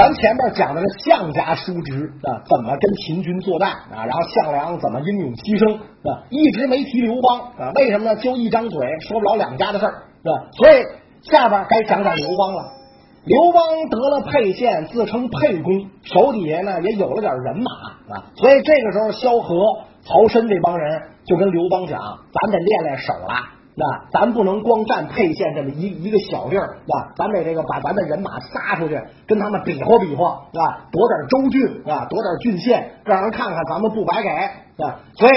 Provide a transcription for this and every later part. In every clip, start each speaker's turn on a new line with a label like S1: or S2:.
S1: 咱前面讲的是项家叔侄啊，怎么跟秦军作战啊？然后项梁怎么英勇牺牲啊？一直没提刘邦啊？为什么呢？就一张嘴说不了两家的事儿，是吧？所以下边该讲讲刘邦了。刘邦得了沛县，自称沛公，手底下呢也有了点人马啊。所以这个时候，萧何、曹参这帮人就跟刘邦讲：“咱得练练手了。”那咱不能光占沛县这么一一个小地儿，是吧？咱得这个把咱的人马撒出去，跟他们比划比划，是吧？夺点州郡，啊，夺点郡县，让人看看咱们不白给，啊。所以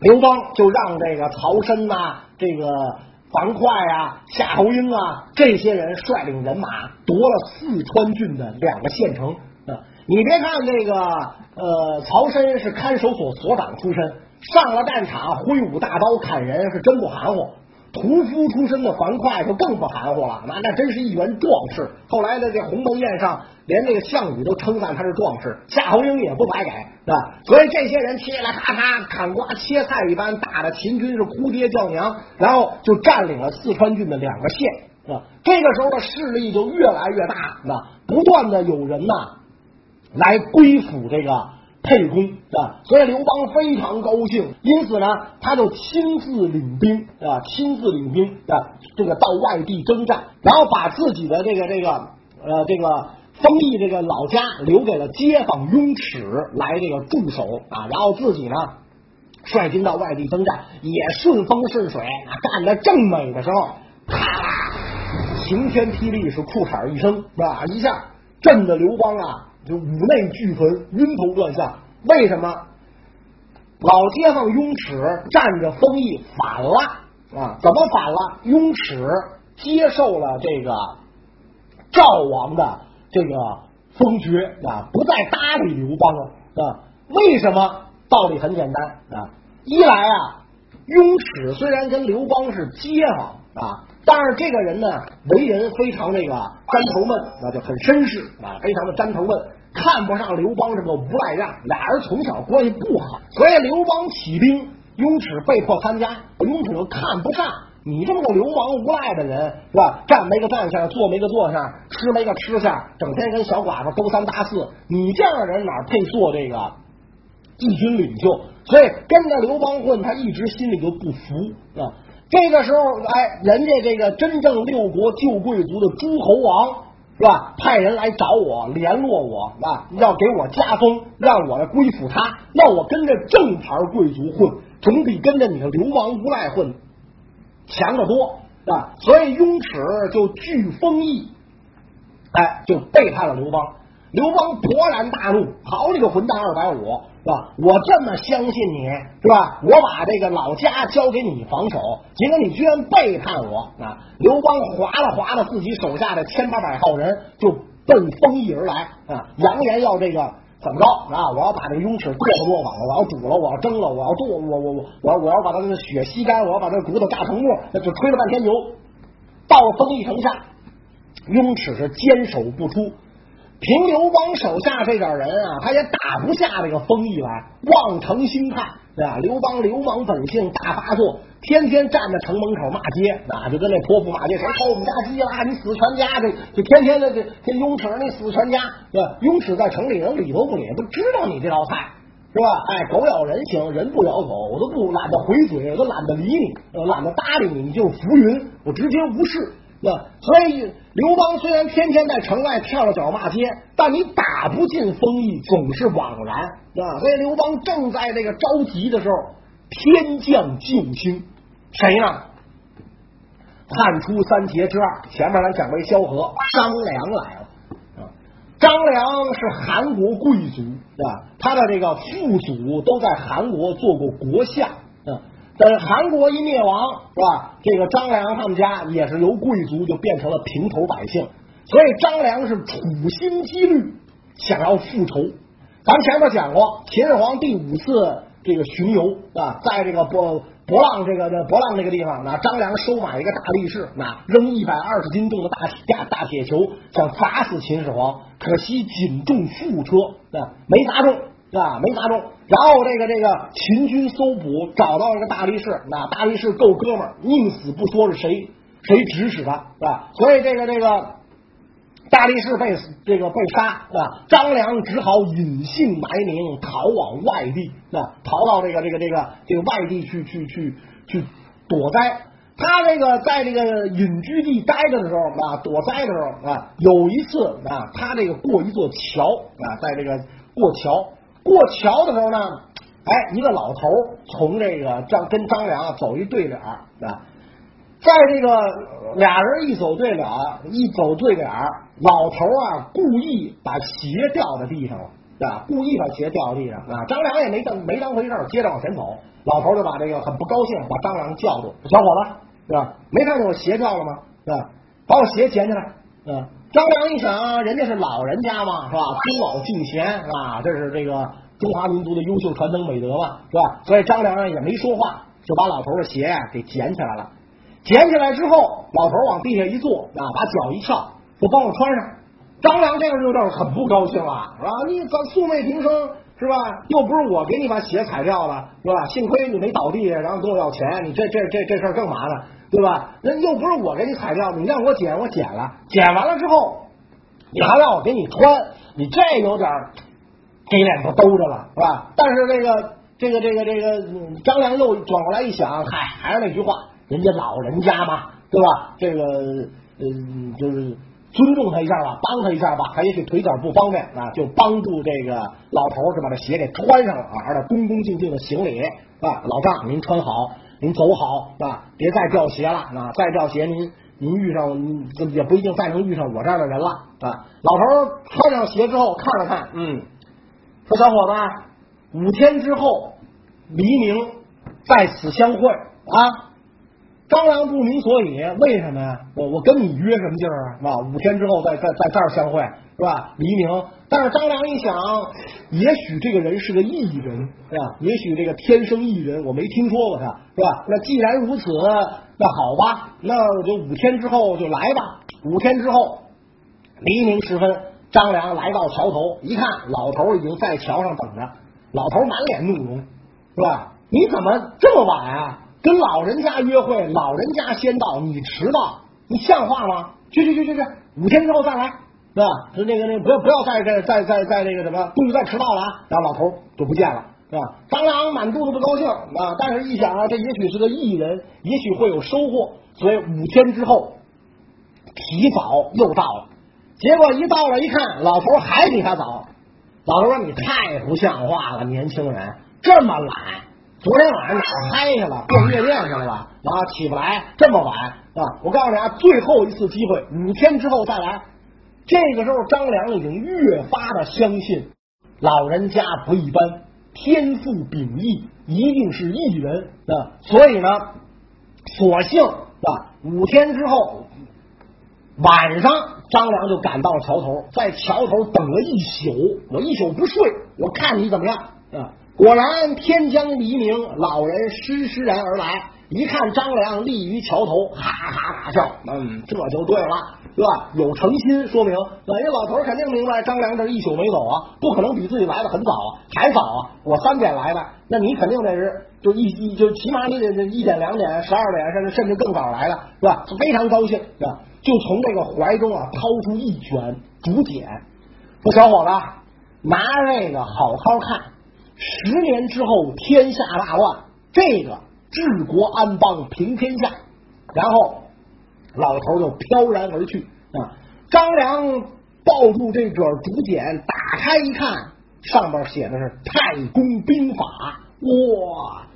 S1: 刘邦就让这个曹参呐，这个樊哙啊、夏侯婴啊这些人率领人马夺了四川郡的两个县城。啊，你别看这个呃，曹参是看守所所长出身。上了战场，挥舞大刀砍人是真不含糊。屠夫出身的樊哙就更不含糊了，那那真是一员壮士。后来的这鸿门宴上，连这个项羽都称赞他是壮士。夏侯婴也不白给，是吧？所以这些人嘁哩咔嚓砍瓜切菜一般，打的秦军是哭爹叫娘，然后就占领了四川郡的两个县。啊，这个时候的势力就越来越大，那不断的有人呐来归附这个。沛公啊，所以刘邦非常高兴，因此呢，他就亲自领兵啊，亲自领兵啊，这个到外地征战，然后把自己的这个这个呃这个丰邑这个老家留给了街坊雍齿来这个驻守啊，然后自己呢率军到外地征战，也顺风顺水啊，干的正美的时候，啪，晴天霹雳，是裤衩一声，是吧？一下震得刘邦啊。就五内俱焚，晕头转向。为什么？老街坊雍齿占着封邑反了啊？怎么反了？雍齿接受了这个赵王的这个封爵啊，不再搭理刘邦了啊？为什么？道理很简单啊，一来啊，雍齿虽然跟刘邦是街坊啊。但是这个人呢，为人非常这个沾头闷，那就很绅士啊，非常的沾头闷，看不上刘邦这个无赖样。俩人从小关系不好，所以刘邦起兵，雍齿被迫参加。雍齿看不上你这么个流氓无赖的人，是吧？站没个站相，坐没个坐相，吃没个吃相，整天跟小寡妇勾三搭四，你这样的人哪配做这个义军领袖？所以跟着刘邦混，他一直心里就不服啊。这个时候，哎，人家这个真正六国旧贵族的诸侯王是吧？派人来找我，联络我啊，要给我加封，让我来归附他。那我跟着正牌贵族混，总比跟着你的流氓无赖混强得多啊！所以雍齿就拒封邑，哎，就背叛了刘邦。刘邦勃然大怒，好你个混蛋二百五，是吧？我这么相信你，是吧？我把这个老家交给你防守，结果你居然背叛我啊！刘邦划了划了自己手下的千八百号人，就奔丰邑而来啊！扬言要这个怎么着啊？我要把这个雍齿剁了剁了，我要煮了，我要蒸了，我要剁，我我我我我要把他的血吸干，我要把这骨头榨成沫，那就吹了半天牛。到了丰邑城下，雍齿是坚守不出。凭刘邦手下这点人啊，他也打不下这个丰邑来，望城兴叹，对吧？刘邦流氓本性大发作，天天站在城门口骂街啊，就跟那泼妇骂街，谁偷我们家鸡啦？你死全家！这就天天的这这雍齿，你死全家！对吧？雍齿在城里人理都不理，都知道你这道菜是吧？哎，狗咬人行，人不咬狗，我都不懒得回嘴，我都懒得理你，懒得搭理你，你就浮云，我直接无视。那所以刘邦虽然天天在城外跳着脚骂街，但你打不进封邑，总是枉然啊！所以刘邦正在这个着急的时候，天降救星，谁呢？汉初三杰之二，前面咱讲过萧何，张良来了啊！张良是韩国贵族啊，他的这个父祖都在韩国做过国相等韩国一灭亡，是吧？这个张良他们家也是由贵族就变成了平头百姓，所以张良是处心积虑想要复仇。咱们前面讲过，秦始皇第五次这个巡游啊，在这个博博浪这个这博浪这个地方，那张良收买一个大力士，那扔一百二十斤重的大大大铁球，想砸死秦始皇，可惜仅中副车，啊，没砸中。啊，没砸中。然后这个这个秦军搜捕，找到一个大力士，那大力士够哥们儿，宁死不说是谁谁指使的，是吧？所以这个这个大力士被这个被杀啊，张良只好隐姓埋名逃往外地啊，逃到这个这个这个这个外地去去去去躲灾。他这个在这个隐居地待着的时候啊，躲灾的时候啊，有一次啊，他这个过一座桥啊，在这个过桥过桥的时候呢，哎，一个老头从这个张跟张良走一对脸啊，在这个俩人一走对脸，一走对脸，老头啊故意把鞋掉在地上了啊，故意把鞋掉地上啊，张良也没当没当回事，接着往前走，老头就把这个很不高兴，把张良叫住，小伙子。是吧？没看见我鞋掉了吗？是吧？把我鞋捡起来。嗯，张良一想，人家是老人家嘛，是吧？尊老敬贤啊，这是这个中华民族的优秀传统美德嘛，是吧？所以张良也没说话，就把老头的鞋给捡起来了。捡起来之后，老头往地下一坐啊，把脚一翘，说：“帮我穿上。”张良这个时候就很不高兴了，是吧？你咱素昧平生。是吧？又不是我给你把鞋踩掉了，是吧？幸亏你没倒地下，然后跟我要钱，你这这这这事儿更麻烦，对吧？那又不是我给你踩掉，你让我捡，我捡了，捡完了之后，你还让我给你穿，你这有点给脸不兜着了，是吧？但是这个这个这个这个张良又转过来一想，嗨，还是那句话，人家老人家嘛，对吧？这个嗯，就是。尊重他一下吧，帮他一下吧，他也许腿脚不方便啊，就帮助这个老头就把这鞋给穿上了啊，而且恭恭敬敬的行礼啊，老丈您穿好，您走好啊，别再掉鞋了啊，再掉鞋您您遇上也不一定再能遇上我这样的人了啊。老头穿上鞋之后看了看，嗯，说小伙子，五天之后黎明在此相会啊。张良不明所以，为什么呀？我我跟你约什么劲儿啊？是吧？五天之后在在在这儿相会，是吧？黎明。但是张良一想，也许这个人是个异人，是吧？也许这个天生异人，我没听说过他，是吧？那既然如此，那好吧，那就五天之后就来吧。五天之后，黎明时分，张良来到桥头，一看老头已经在桥上等着。老头满脸怒容，是吧？你怎么这么晚啊？跟老人家约会，老人家先到，你迟到，你像话吗？去去去去去，五天之后再来，是吧？说那个那个不要不要再再再再再那个什么，不许再迟到了啊！然后老头就不见了，是吧？张良满肚子不高兴啊，但是一想啊，这也许是个艺人，也许会有收获，所以五天之后提早又到了。结果一到了，一看老头还比他早。老头说：“你太不像话了，年轻人这么懒。”昨天晚上哪儿嗨去了？逛夜店去了吧？啊，起不来，这么晚啊！我告诉你啊，最后一次机会，五天之后再来。这个时候，张良已经越发的相信老人家不一般，天赋秉异，一定是异人啊！所以呢，索性啊，五天之后晚上，张良就赶到了桥头，在桥头等了一宿，我一宿不睡，我看你怎么样啊！果然天将黎明，老人施施然而来。一看张良立于桥头，哈哈大笑。嗯，这就对了，对吧？有诚心，说明人家老头肯定明白张良这一宿没走啊，不可能比自己来的很早啊，还早啊！我三点来的，那你肯定得是就一一就起码你得一点、两点、十二点，甚至甚至更早来的，是吧？他非常高兴，是吧？就从这个怀中啊掏出一卷竹简，说小伙子，拿这个好好看。十年之后，天下大乱，这个治国安邦平天下。然后老头就飘然而去啊。张良抱住这卷竹简，打开一看，上边写的是《太公兵法》，哇，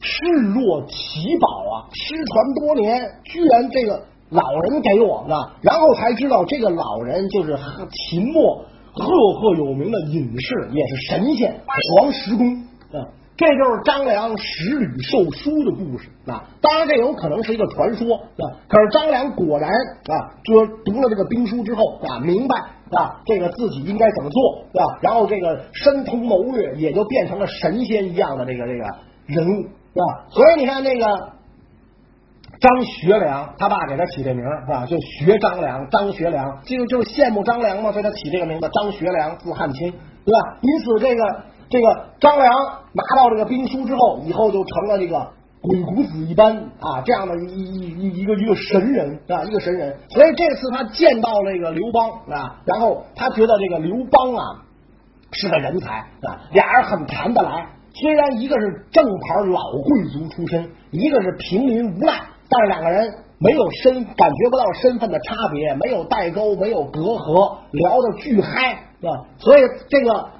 S1: 视若奇宝啊！失传多年，居然这个老人给我的，然后才知道这个老人就是秦末。赫赫有名的隐士，也是神仙黄石公啊，这就是张良十履受书的故事啊。当然，这有可能是一个传说啊。可是张良果然啊，就读了这个兵书之后啊，明白啊，这个自己应该怎么做啊，然后这个深通谋略，也就变成了神仙一样的这个这个人物是吧？所以你看那个。张学良，他爸给他起这名是吧？就学张良，张学良，就就羡慕张良嘛，所以他起这个名字。张学良，字汉卿，对吧？因此，这个这个张良拿到这个兵书之后，以后就成了这个鬼谷子一般啊，这样的一一一一个一个神人啊，一个神人。所以这次他见到这个刘邦啊，然后他觉得这个刘邦啊是个人才啊，俩人很谈得来。虽然一个是正牌老贵族出身，一个是平民无赖，但是两个人没有身，感觉不到身份的差别，没有代沟，没有隔阂，聊得巨嗨，是吧？所以这个。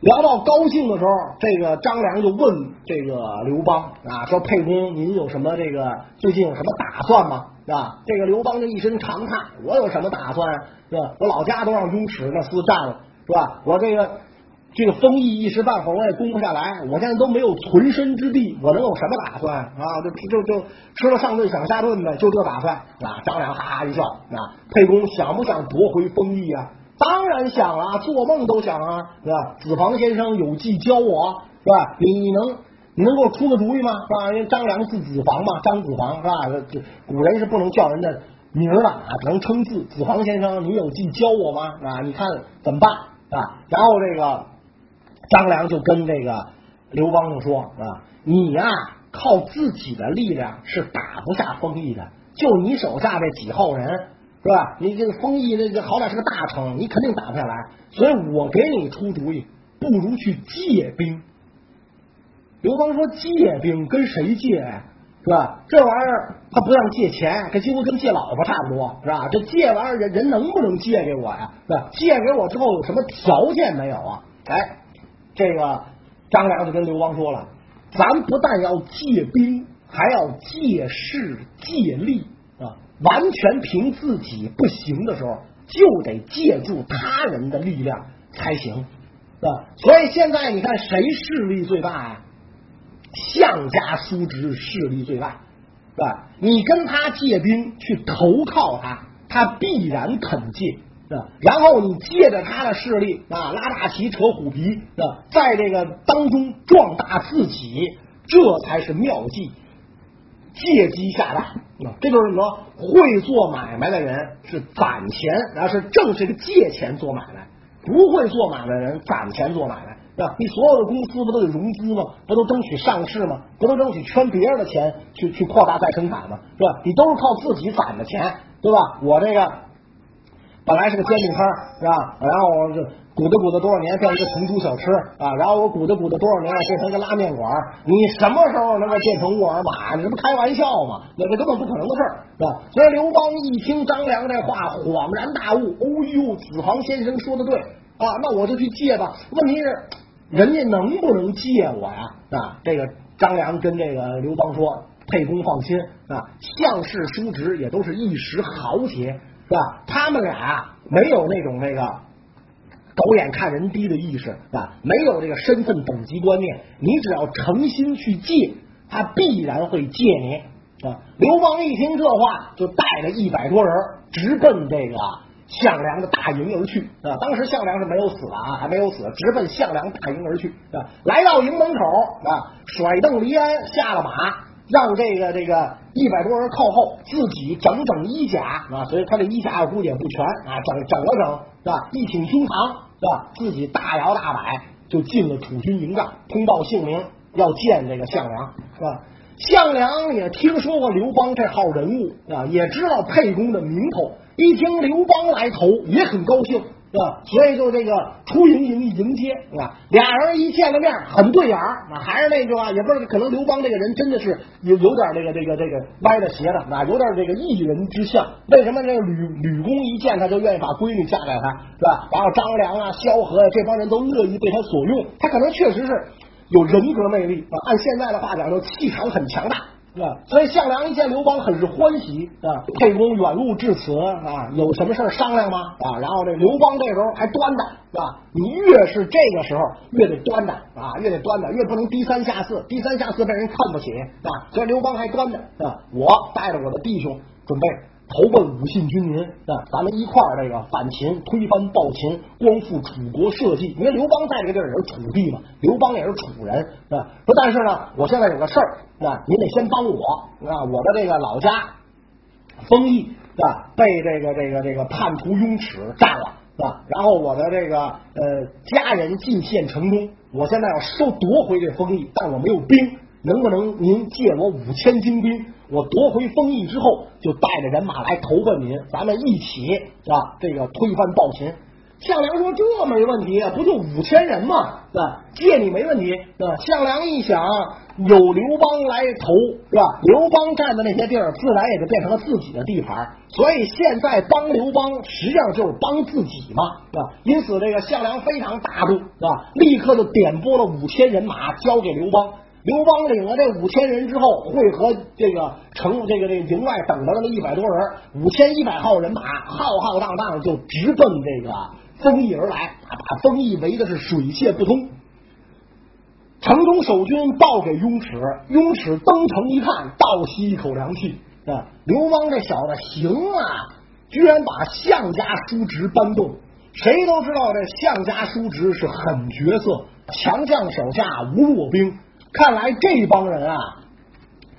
S1: 聊到高兴的时候，这个张良就问这个刘邦啊，说：“沛公，您有什么这个最近有什么打算吗？是吧？”这个刘邦就一声长叹：“我有什么打算？是吧？我老家都让雍齿那厮占了，是吧？我这个这个丰邑一时半会儿我也攻不下来，我现在都没有存身之地，我能有什么打算啊？就就就吃了上顿想下顿呗，就这打算啊！”张良哈哈一笑啊，沛公想不想夺回丰邑呀？当然想啊，做梦都想啊，是吧？子房先生有计教我，是吧？你能你能给我出个主意吗？是吧？因为张良字子房嘛，张子房是吧？这古人是不能叫人的名儿的啊，只能称字。子房先生，你有计教我吗？啊，你看怎么办啊？然后这个张良就跟这个刘邦就说啊，你呀靠自己的力量是打不下丰邑的，就你手下这几号人。是吧？你这个丰邑，这个好歹是个大城，你肯定打不下来。所以我给你出主意，不如去借兵。刘邦说：“借兵跟谁借呀？是吧？这玩意儿他不像借钱，这几乎跟借老婆差不多，是吧？这借玩意儿人人能不能借给我呀？是吧？借给我之后有什么条件没有啊？哎，这个张良就跟刘邦说了：咱不但要借兵，还要借势借力。”完全凭自己不行的时候，就得借助他人的力量才行，是吧？所以现在你看谁势力最大呀？项家叔侄势力最大，是吧？你跟他借兵去投靠他，他必然肯借，是吧？然后你借着他的势力啊，拉大旗扯虎皮，是吧？在这个当中壮大自己，这才是妙计。借机下大，这就是什么？会做买卖的人是攒钱，然后是挣这个借钱做买卖；不会做买卖的人攒钱做买卖，是吧？你所有的公司不都得融资吗？不都争取上市吗？不都争取圈别人的钱去去扩大再生产吗？是吧？你都是靠自己攒的钱，对吧？我这个本来是个煎饼摊，是吧？然后我就。鼓捣鼓捣多少年变成一个成都小吃啊，然后我鼓捣鼓捣多少年变成一个拉面馆，你什么时候能够变成沃尔玛？你这不开玩笑吗？那这根本不可能的事儿，是吧？所以刘邦一听张良这话，恍然大悟，哦呦，子房先生说的对啊，那我就去借吧。问题是人家能不能借我呀？啊，这个张良跟这个刘邦说：“沛公放心啊，项氏叔侄也都是一时豪杰，是吧？他们俩没有那种那个。”狗眼看人低的意识啊，没有这个身份等级观念，你只要诚心去借，他必然会借你啊。刘邦一听这话，就带着一百多人直奔这个项梁的大营而去啊。当时项梁是没有死的啊，还没有死，直奔项梁大营而去啊。来到营门口啊，甩蹬离鞍下了马，让这个这个一百多人靠后，自己整整衣甲啊，所以他这衣甲估计也不全啊，整整了整是吧？一挺胸膛。是吧？自己大摇大摆就进了楚军营帐，通报姓名，要见这个项梁，是吧？项梁也听说过刘邦这号人物啊，也知道沛公的名头，一听刘邦来投，也很高兴。是吧？所以就这个出营营迎接，啊？俩人一见了面，很对眼儿啊。还是那句话，也不是可能刘邦这个人真的是有有点这个这个这个歪的斜的啊，有点这个异人之相。为什么这个吕吕公一见他就愿意把闺女嫁给他，是吧？然后张良啊、萧何啊这帮人都乐意被他所用，他可能确实是有人格魅力啊。按现在的话讲，就气场很强大。啊，所以项梁一见刘邦很是欢喜啊。沛公远路至此啊，有什么事商量吗？啊，然后这刘邦这时候还端着啊，你越是这个时候越得端着啊，越得端着，越不能低三下四，低三下四被人看不起啊。所以刘邦还端着啊，我带着我的弟兄准备。投奔武信军民啊，咱们一块儿这个反秦，推翻暴秦，光复楚国社稷。因为刘邦在这个地儿也是楚地嘛，刘邦也是楚人啊。说但是呢，我现在有个事儿啊，您得先帮我啊。我的这个老家丰邑啊，被这个这个这个叛徒雍齿占了啊。然后我的这个呃家人进献城中，我现在要收夺回这丰邑，但我没有兵。能不能您借我五千精兵？我夺回丰邑之后，就带着人马来投奔您，咱们一起是吧？这个推翻暴秦。项梁说：“这没问题，不就五千人吗？是吧？借你没问题。是吧？”项梁一想，有刘邦来投，是吧？刘邦占的那些地儿，自然也就变成了自己的地盘。所以现在帮刘邦，实际上就是帮自己嘛，是吧？因此，这个项梁非常大度，是吧？立刻就点拨了五千人马交给刘邦。刘邦领了这五千人之后，会和这个城这个这个营外等着了一百多人，五千一百号人马浩浩荡荡就直奔这个丰邑而来，把丰邑围的是水泄不通。城中守军报给雍齿，雍齿登城一看，倒吸一口凉气啊！刘邦这小子行啊，居然把项家叔侄搬动。谁都知道这项家叔侄是狠角色，强将手下无弱兵。看来这帮人啊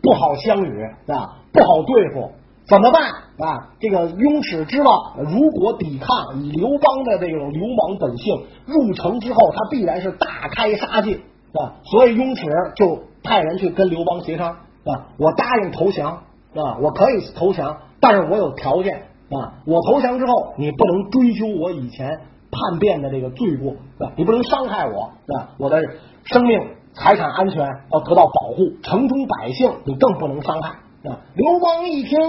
S1: 不好相与啊，不好对付，怎么办啊？这个雍齿知道，如果抵抗，以刘邦的这种流氓本性，入城之后他必然是大开杀戒啊。所以雍齿就派人去跟刘邦协商啊，我答应投降啊，我可以投降，但是我有条件啊，我投降之后，你不能追究我以前叛变的这个罪过啊，你不能伤害我啊，我的生命。财产安全要得到保护，城中百姓你更不能伤害啊！刘邦一听，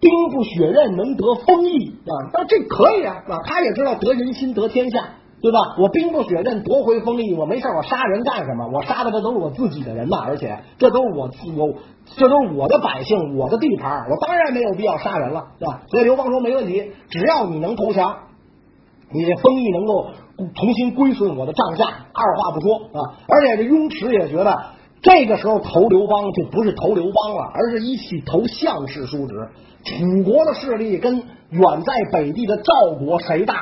S1: 兵不血刃能得封邑啊，那这可以啊，啊，他也知道得人心得天下，对吧？我兵不血刃夺回封邑，我没事，我杀人干什么？我杀的这都是我自己的人呐，而且这都是我我这都是我的百姓，我的地盘，我当然没有必要杀人了，是吧？所以刘邦说没问题，只要你能投降，你这封邑能够。重新归顺我的帐下，二话不说啊！而且这雍齿也觉得，这个时候投刘邦就不是投刘邦了，而是一起投项氏叔侄。楚国的势力跟远在北地的赵国谁大？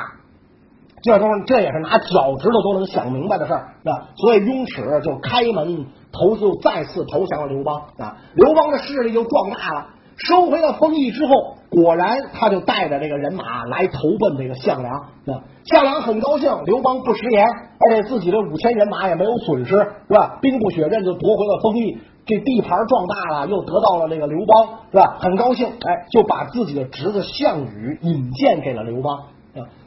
S1: 这都这也是拿脚趾头都能想明白的事儿啊！所以雍齿就开门投，就再次投降了刘邦啊！刘邦的势力就壮大了。收回了丰邑之后，果然他就带着这个人马来投奔这个项梁。项梁很高兴，刘邦不食言，而且自己的五千人马也没有损失，是吧？兵不血刃就夺回了丰邑，这地盘壮大了，又得到了这个刘邦，是吧？很高兴，哎，就把自己的侄子项羽引荐给了刘邦。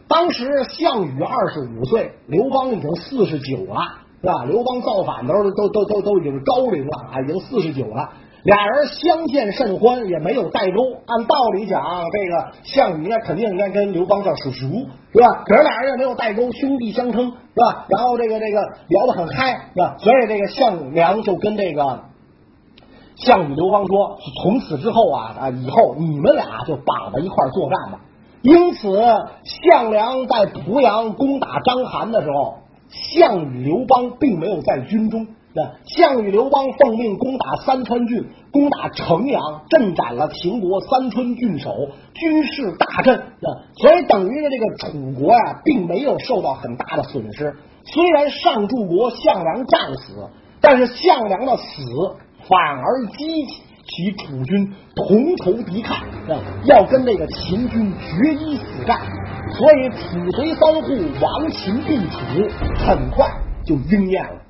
S1: 当时项羽二十五岁，刘邦已经四十九了，是吧？刘邦造反的时候都都都都已经高龄了，啊，已经四十九了。俩人相见甚欢，也没有代沟。按道理讲，这个项羽呢，肯定应该跟刘邦叫叔叔，是吧？可是俩人也没有代沟，兄弟相称，是吧？然后这个这个聊得很嗨，是吧？所以这个项梁就跟这个项羽、刘邦说：从此之后啊啊，以后你们俩就绑在一块作战吧。因此，项梁在濮阳攻打章邯的时候，项羽、刘邦并没有在军中。那项羽、刘邦奉命攻打三川郡，攻打城阳，镇斩了秦国三川郡守，军事大振。所以等于呢这个楚国呀，并没有受到很大的损失。虽然上柱国项梁战死，但是项梁的死反而激起楚军同仇敌忾，啊要跟这个秦军决一死战。所以楚随三户，亡秦必楚，很快就应验了。